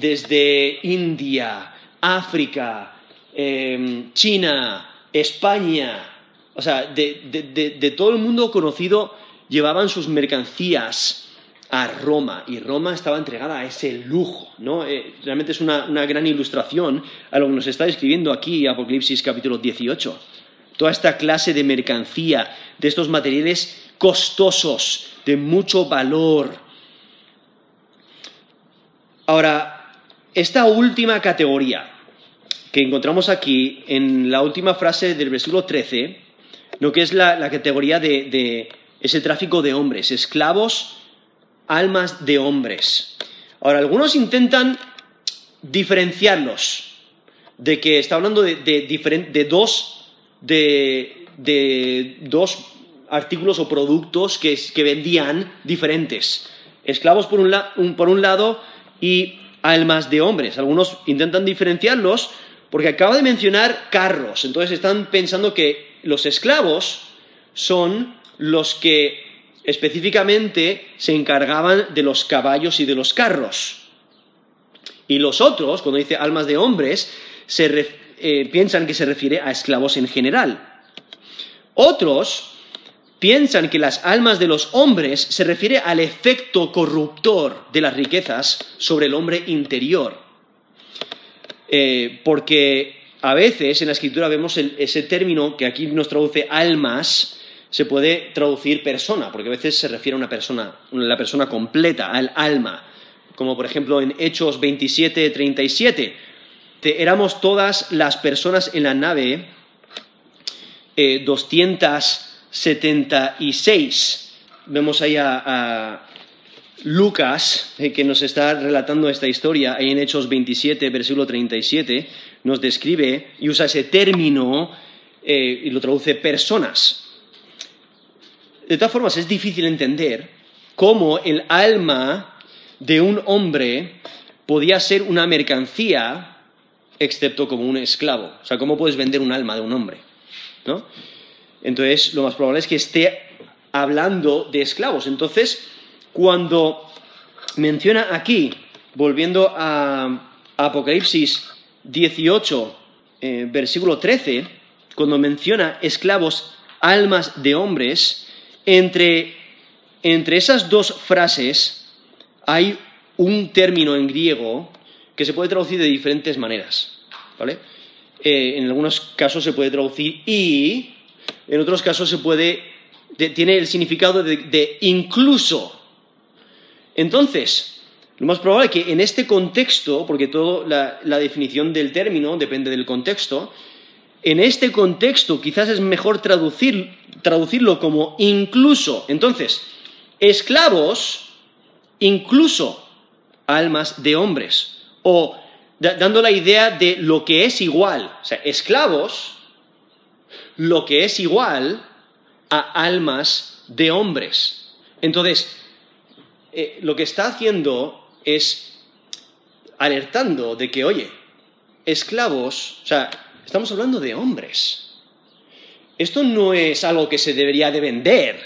desde India, África, em, China, España, o sea, de, todo el mundo conocido llevaban sus mercancías a Roma y Roma estaba entregada a ese lujo, ¿no? Eh, realmente es una, una, gran ilustración a lo que nos está describiendo aquí Apocalipsis capítulo 18. Toda esta clase de mercancía, de estos materiales costosos, de mucho valor. Ahora, esta última categoría que encontramos aquí en la última frase del versículo 13, lo que es la, categoría de ese tráfico de hombres, esclavos almas de hombres. Ahora, algunos intentan diferenciarlos, de que está hablando de, dos, de, dos artículos o productos que, vendían diferentes. Esclavos por un, por un lado y almas de hombres. Algunos intentan diferenciarlos porque acaba de mencionar carros. Entonces están pensando que los esclavos son los que específicamente se encargaban de los caballos y de los carros. Y los otros, cuando dice almas de hombres, eh, piensan que se refiere a esclavos en general. Otros piensan que las almas de los hombres se refiere al efecto corruptor de las riquezas sobre el hombre interior. Eh, porque a veces en la escritura vemos ese término que aquí nos traduce almas, se puede traducir persona, porque a veces se refiere a una persona, la persona completa, al alma. Como por ejemplo en Hechos 27, 37. Éramos todas las personas en la nave, eh, 200 76. Vemos ahí a, a Lucas, eh, que nos está relatando esta historia, ahí en Hechos 27, versículo 37, nos describe y usa ese término eh, y lo traduce personas. De todas formas, es difícil entender cómo el alma de un hombre podía ser una mercancía, excepto como un esclavo. O sea, ¿cómo puedes vender un alma de un hombre? ¿No? Entonces, lo más probable es que esté hablando de esclavos. Entonces, cuando menciona aquí, volviendo a Apocalipsis 18, eh, versículo 13, cuando menciona esclavos, almas de hombres, entre, esas dos frases hay un término en griego que se puede traducir de diferentes maneras. ¿vale? Eh, en algunos casos se puede traducir y, en otros casos se puede, tiene el significado de, incluso. Entonces, lo más probable es que en este contexto, porque toda la definición del término depende del contexto, en este contexto quizás es mejor traducirlo como incluso. Entonces, esclavos, incluso almas de hombres. O dando la idea de lo que es igual. O sea, esclavos, lo que es igual a almas de hombres. Entonces, eh, lo que está haciendo es alertando de que, oye, esclavos, o sea, Estamos hablando de hombres. Esto no es algo que se debería de vender.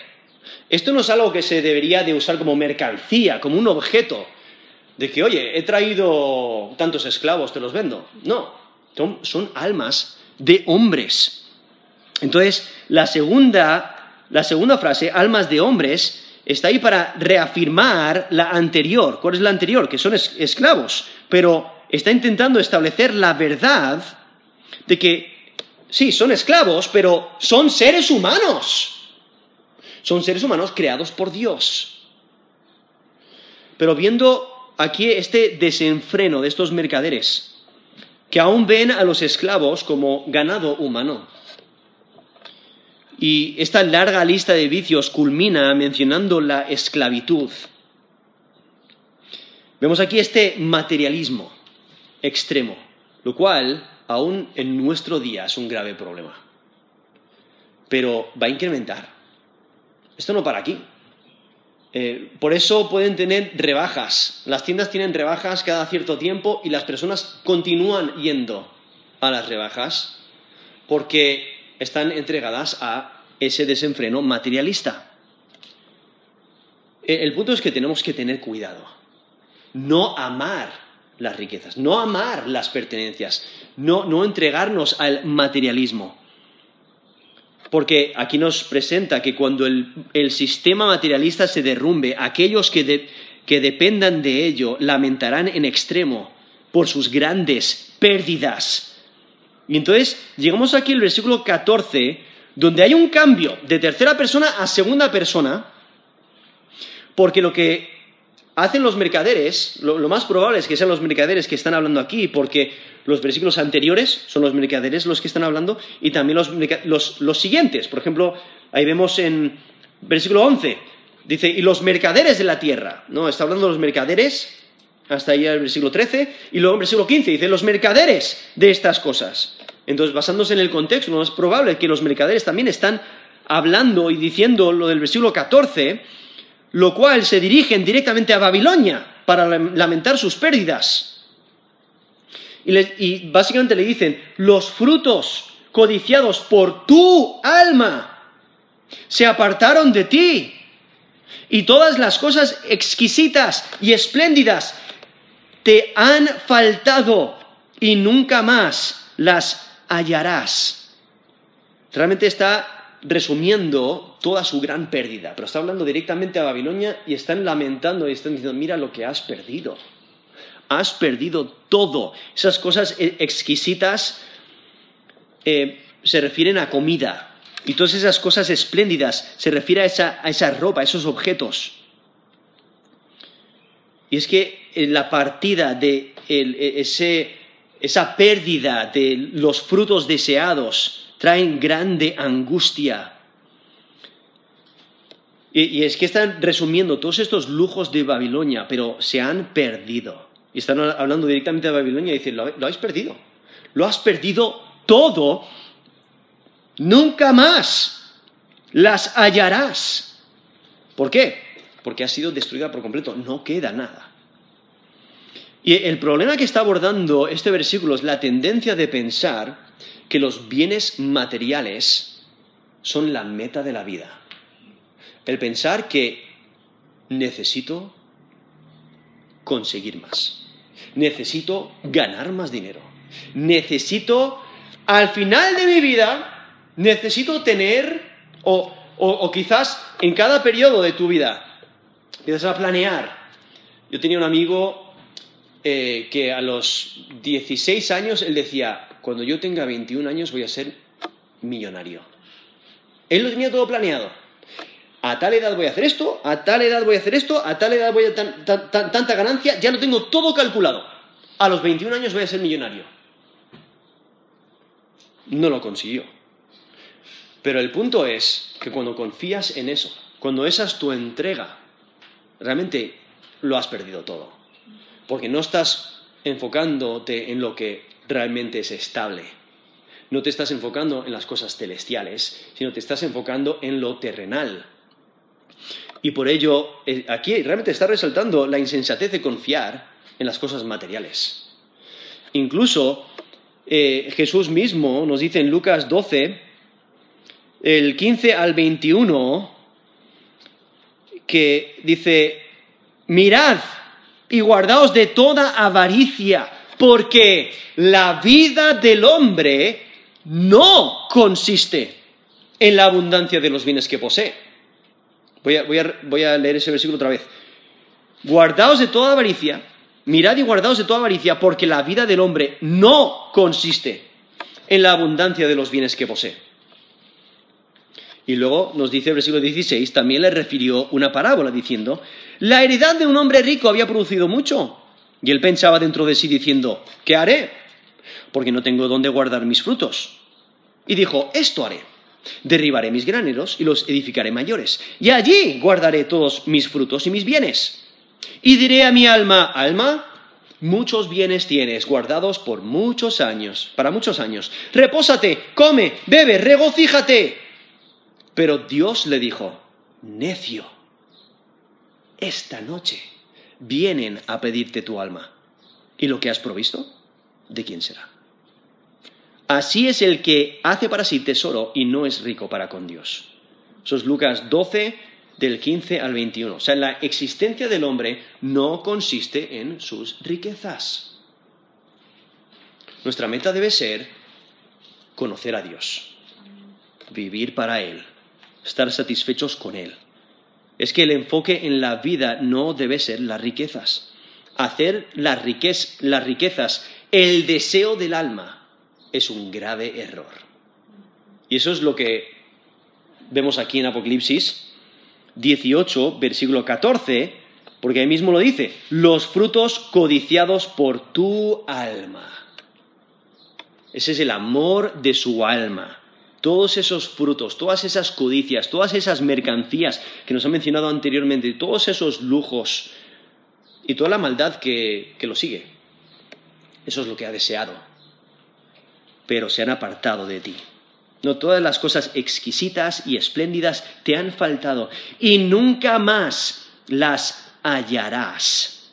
Esto no es algo que se debería de usar como mercancía, como un objeto, de que, oye, he traído tantos esclavos, te los vendo. No, son, son almas de hombres. Entonces, la segunda, la segunda frase, almas de hombres, está ahí para reafirmar la anterior. ¿Cuál es la anterior? Que son esclavos. Pero está intentando establecer la verdad de que, sí, son esclavos, pero son seres humanos. Son seres humanos creados por Dios. Pero viendo aquí este desenfreno de estos mercaderes, que aún ven a los esclavos como ganado humano. Y esta larga lista de vicios culmina mencionando la esclavitud. Vemos aquí este materialismo extremo, lo cual aún en nuestro día es un grave problema. Pero va a incrementar. Esto no para aquí. Eh, por eso pueden tener rebajas. Las tiendas tienen rebajas cada cierto tiempo y las personas continúan yendo a las rebajas porque están entregadas a ese desenfreno materialista. El punto es que tenemos que tener cuidado. No amar las riquezas, no amar las pertenencias, no, no entregarnos al materialismo. Porque aquí nos presenta que cuando el, sistema materialista se derrumbe, aquellos que, que dependan de ello lamentarán en extremo por sus grandes pérdidas. Y entonces llegamos aquí al versículo 14, donde hay un cambio de tercera persona a segunda persona, porque lo que hacen los mercaderes, lo, más probable es que sean los mercaderes que están hablando aquí, porque los versículos anteriores son los mercaderes los que están hablando y también los, siguientes. Por ejemplo, ahí vemos en versículo 11, dice, y los mercaderes de la tierra, ¿no? Está hablando de los mercaderes, hasta ahí el versículo 13, y luego en versículo 15 dice, los mercaderes de estas cosas. Entonces, basándose en el contexto, lo más probable que los mercaderes también están hablando y diciendo lo del versículo 14, lo cual se dirigen directamente a Babilonia para lamentar sus pérdidas. Y, básicamente le dicen, los frutos codiciados por tu alma se apartaron de ti. Y todas las cosas exquisitas y espléndidas te han faltado y nunca más las hallarás. Realmente está resumiendo toda su gran pérdida, pero está hablando directamente a Babilonia y están lamentando y están diciendo, mira lo que has perdido has perdido todo. Esas cosas e-, exquisitas eh, se refieren a comida. Y todas esas cosas espléndidas se refieren a esa, a esa ropa, a esos objetos. Y es que eh, la partida de e-, ese, esa pérdida de los frutos deseados traen grande angustia. Y, es que están resumiendo todos estos lujos de Babilonia, pero se han perdido. Y están hablando directamente de Babilonia y dicen, lo, lo habéis perdido. Lo has perdido todo. Nunca más las hallarás. ¿Por qué? Porque ha sido destruida por completo. No queda nada. Y el problema que está abordando este versículo es la tendencia de pensar que los bienes materiales son la meta de la vida. El pensar que necesito conseguir más. Necesito ganar más dinero. Necesito, al final de mi vida, necesito tener, o, quizás en cada periodo de tu vida, empiezas a planear. Yo tenía un amigo eh, que a los 16 años él decía, cuando yo tenga 21 años voy a ser millonario. Él lo tenía todo planeado a tal edad voy a hacer esto, a tal edad voy a hacer esto, a tal edad voy a tan, tanta ganancia, ya lo tengo todo calculado. A los 21 años voy a ser millonario. No lo consiguió. Pero el punto es que cuando confías en eso, cuando esa es tu entrega, realmente lo has perdido todo. Porque no estás enfocándote en lo que realmente es estable. No te estás enfocando en las cosas celestiales, sino te estás enfocando en lo terrenal y por ello, eh, aquí realmente está resaltando la insensatez de confiar en las cosas materiales. Incluso eh, Jesús mismo nos dice en Lucas 12, el 15 al 21, que dice, mirad y guardaos de toda avaricia, porque la vida del hombre no consiste en la abundancia de los bienes que posee. Voy a, leer ese versículo otra vez. Guardaos de toda avaricia, mirad y guardaos de toda avaricia, porque la vida del hombre no consiste en la abundancia de los bienes que posee. Y luego nos dice el versículo 16, también le refirió una parábola diciendo, la heredad de un hombre rico había producido mucho. Y él pensaba dentro de sí diciendo, ¿qué haré? Porque no tengo dónde guardar mis frutos. Y dijo, esto haré. Derribaré mis graneros y los edificaré mayores. Y allí guardaré todos mis frutos y mis bienes. Y diré a mi alma, alma, muchos bienes tienes guardados por muchos años, para muchos años. Repósate, come, bebe, regocíjate. Pero Dios le dijo, necio, esta noche vienen a pedirte tu alma. ¿Y lo que has provisto? ¿De quién será? Así es el que hace para sí tesoro y no es rico para con Dios. Eso es Lucas 12, del 15 al 21. O sea, la existencia del hombre no consiste en sus riquezas. Nuestra meta debe ser conocer a Dios, vivir para Él, estar satisfechos con Él. Es que el enfoque en la vida no debe ser las riquezas. Hacer las, riquezas el deseo del alma es un grave error. Y eso es lo que vemos aquí en Apocalipsis 18, versículo 14, porque ahí mismo lo dice, los frutos codiciados por tu alma. Ese es el amor de su alma. Todos esos frutos, todas esas codicias, todas esas mercancías que nos ha mencionado anteriormente, todos esos lujos y toda la maldad que, que lo sigue. Eso es lo que ha deseado pero se han apartado de ti. No todas las cosas exquisitas y espléndidas te han faltado y nunca más las hallarás.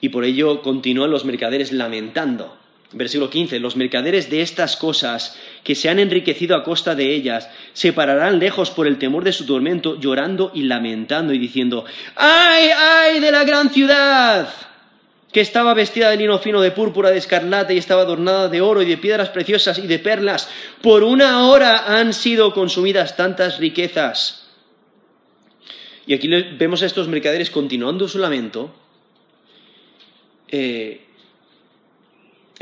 Y por ello continúan los mercaderes lamentando. Versículo 15, los mercaderes de estas cosas que se han enriquecido a costa de ellas se pararán lejos por el temor de su tormento, llorando y lamentando y diciendo, ¡ay, ay de la gran ciudad! que estaba vestida de lino fino, de púrpura, de escarlata y estaba adornada de oro y de piedras preciosas y de perlas. Por una hora han sido consumidas tantas riquezas. Y aquí vemos a estos mercaderes continuando su lamento, eh,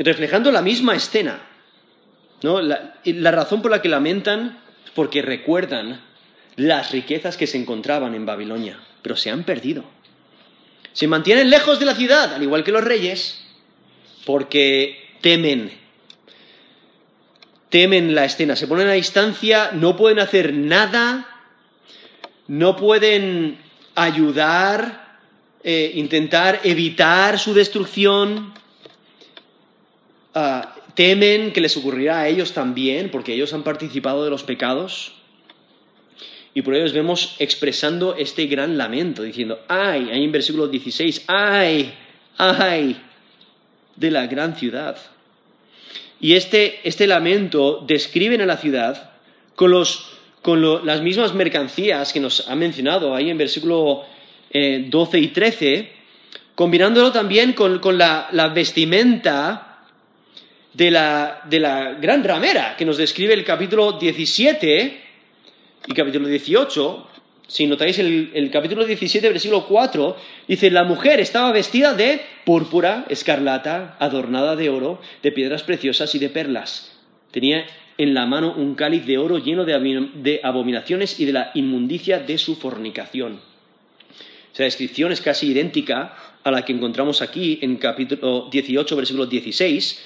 reflejando la misma escena. La, la razón por la que lamentan es porque recuerdan las riquezas que se encontraban en Babilonia, pero se han perdido. Se mantienen lejos de la ciudad, al igual que los reyes, porque temen. Temen la escena, se ponen a distancia, no pueden hacer nada, no pueden ayudar, eh, intentar evitar su destrucción. Ah, temen que les ocurrirá a ellos también, porque ellos han participado de los pecados. Y por ello vemos expresando este gran lamento, diciendo, ay, ahí en versículo 16, ay, ay, de la gran ciudad. Y este, este lamento describen a la ciudad con, las mismas mercancías que nos ha mencionado ahí en versículo 12 eh, y 13, combinándolo también con, la, vestimenta de la, de la gran ramera que nos describe el capítulo 17 y capítulo 18, si notáis el, capítulo 17, versículo 4, dice, la mujer estaba vestida de púrpura, escarlata, adornada de oro, de piedras preciosas y de perlas. Tenía en la mano un cáliz de oro lleno de abominaciones y de la inmundicia de su fornicación. Esa descripción es casi idéntica a la que encontramos aquí en capítulo 18, versículo 16.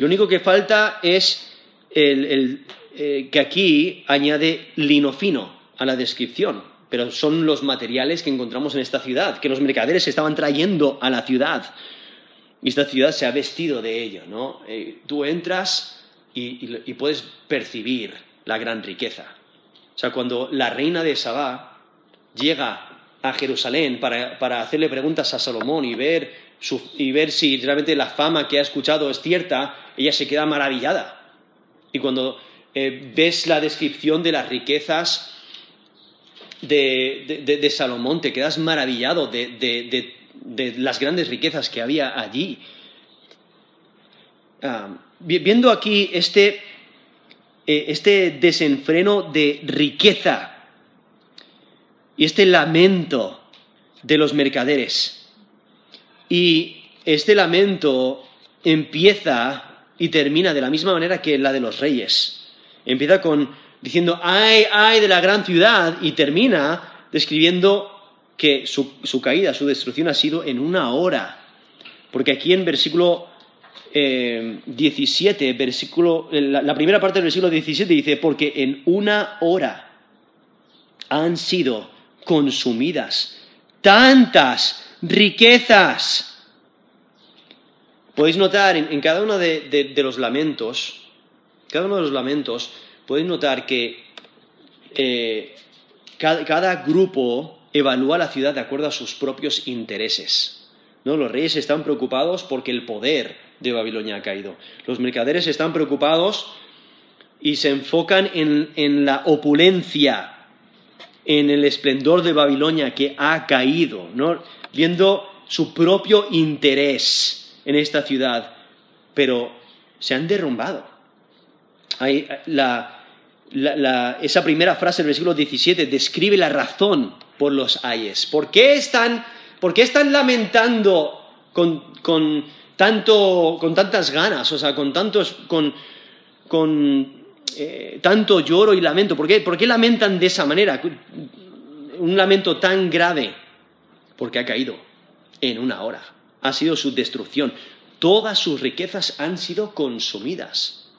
Lo único que falta es el, eh, que aquí añade lino fino a la descripción, pero son los materiales que encontramos en esta ciudad, que los mercaderes estaban trayendo a la ciudad. Y esta ciudad se ha vestido de ello, ¿no? Eh, tú entras y, puedes percibir la gran riqueza. O sea, cuando la reina de Sabá llega a Jerusalén para, hacerle preguntas a Salomón y ver, y ver si realmente la fama que ha escuchado es cierta, ella se queda maravillada. Y cuando eh, ves la descripción de las riquezas de, de, Salomón, te quedas maravillado de, las grandes riquezas que había allí. Ah, viendo aquí este, eh, este desenfreno de riqueza y este lamento de los mercaderes. Y este lamento empieza y termina de la misma manera que la de los reyes. Empieza con diciendo, ay, ay de la gran ciudad, y termina describiendo que su, caída, su destrucción ha sido en una hora. Porque aquí en versículo 17, eh, versículo, la, la primera parte del versículo 17 dice, porque en una hora han sido consumidas tantas riquezas. Podéis notar en, cada uno de, los lamentos, cada uno de los lamentos, podéis notar que eh, cada, grupo evalúa la ciudad de acuerdo a sus propios intereses. ¿no? Los reyes están preocupados porque el poder de Babilonia ha caído. Los mercaderes están preocupados y se enfocan en, la opulencia, en el esplendor de Babilonia que ha caído, ¿no? Viendo su propio interés en esta ciudad, pero se han derrumbado. La, esa primera frase del versículo 17 describe la razón por los ayes. ¿Por qué están, lamentando con, tantas ganas, o sea, con, tantos, con, eh, tanto lloro y lamento? ¿Por qué, ¿Por qué lamentan de esa manera? Un lamento tan grave, porque ha caído en una hora. Ha sido su destrucción. Todas sus riquezas han sido consumidas.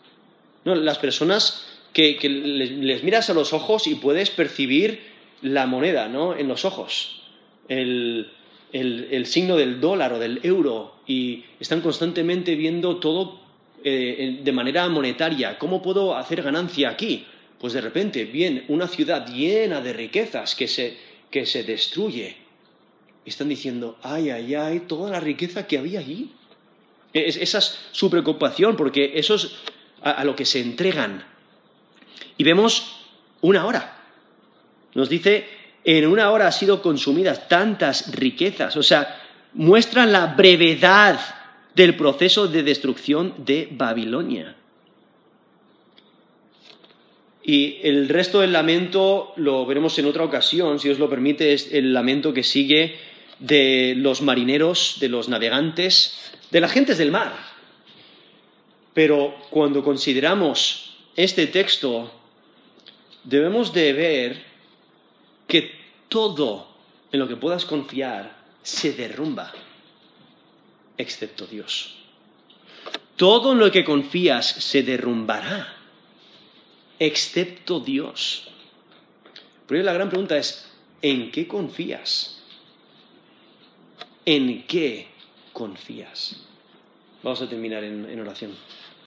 No, las personas que, les, miras a los ojos y puedes percibir la moneda ¿no? en los ojos, el, signo del dólar o del euro, y están constantemente viendo todo eh, de manera monetaria. ¿Cómo puedo hacer ganancia aquí? Pues de repente, bien, una ciudad llena de riquezas que se, que se destruye. Están diciendo, ay, ay, ay, toda la riqueza que había allí. esa es su preocupación, porque eso es a lo que se entregan y vemos una hora. Nos dice, en una hora han sido consumidas tantas riquezas. O sea, muestran la brevedad del proceso de destrucción de Babilonia. Y el resto del lamento lo veremos en otra ocasión, si os lo permite, es el lamento que sigue de los marineros, de los navegantes, de las gentes del mar. Pero cuando consideramos este texto, debemos de ver que todo en lo que puedas confiar se derrumba, excepto Dios. Todo en lo que confías se derrumbará, excepto Dios. Pero la gran pregunta es, ¿en qué confías? ¿En qué confías? Vamos a terminar en, en oración.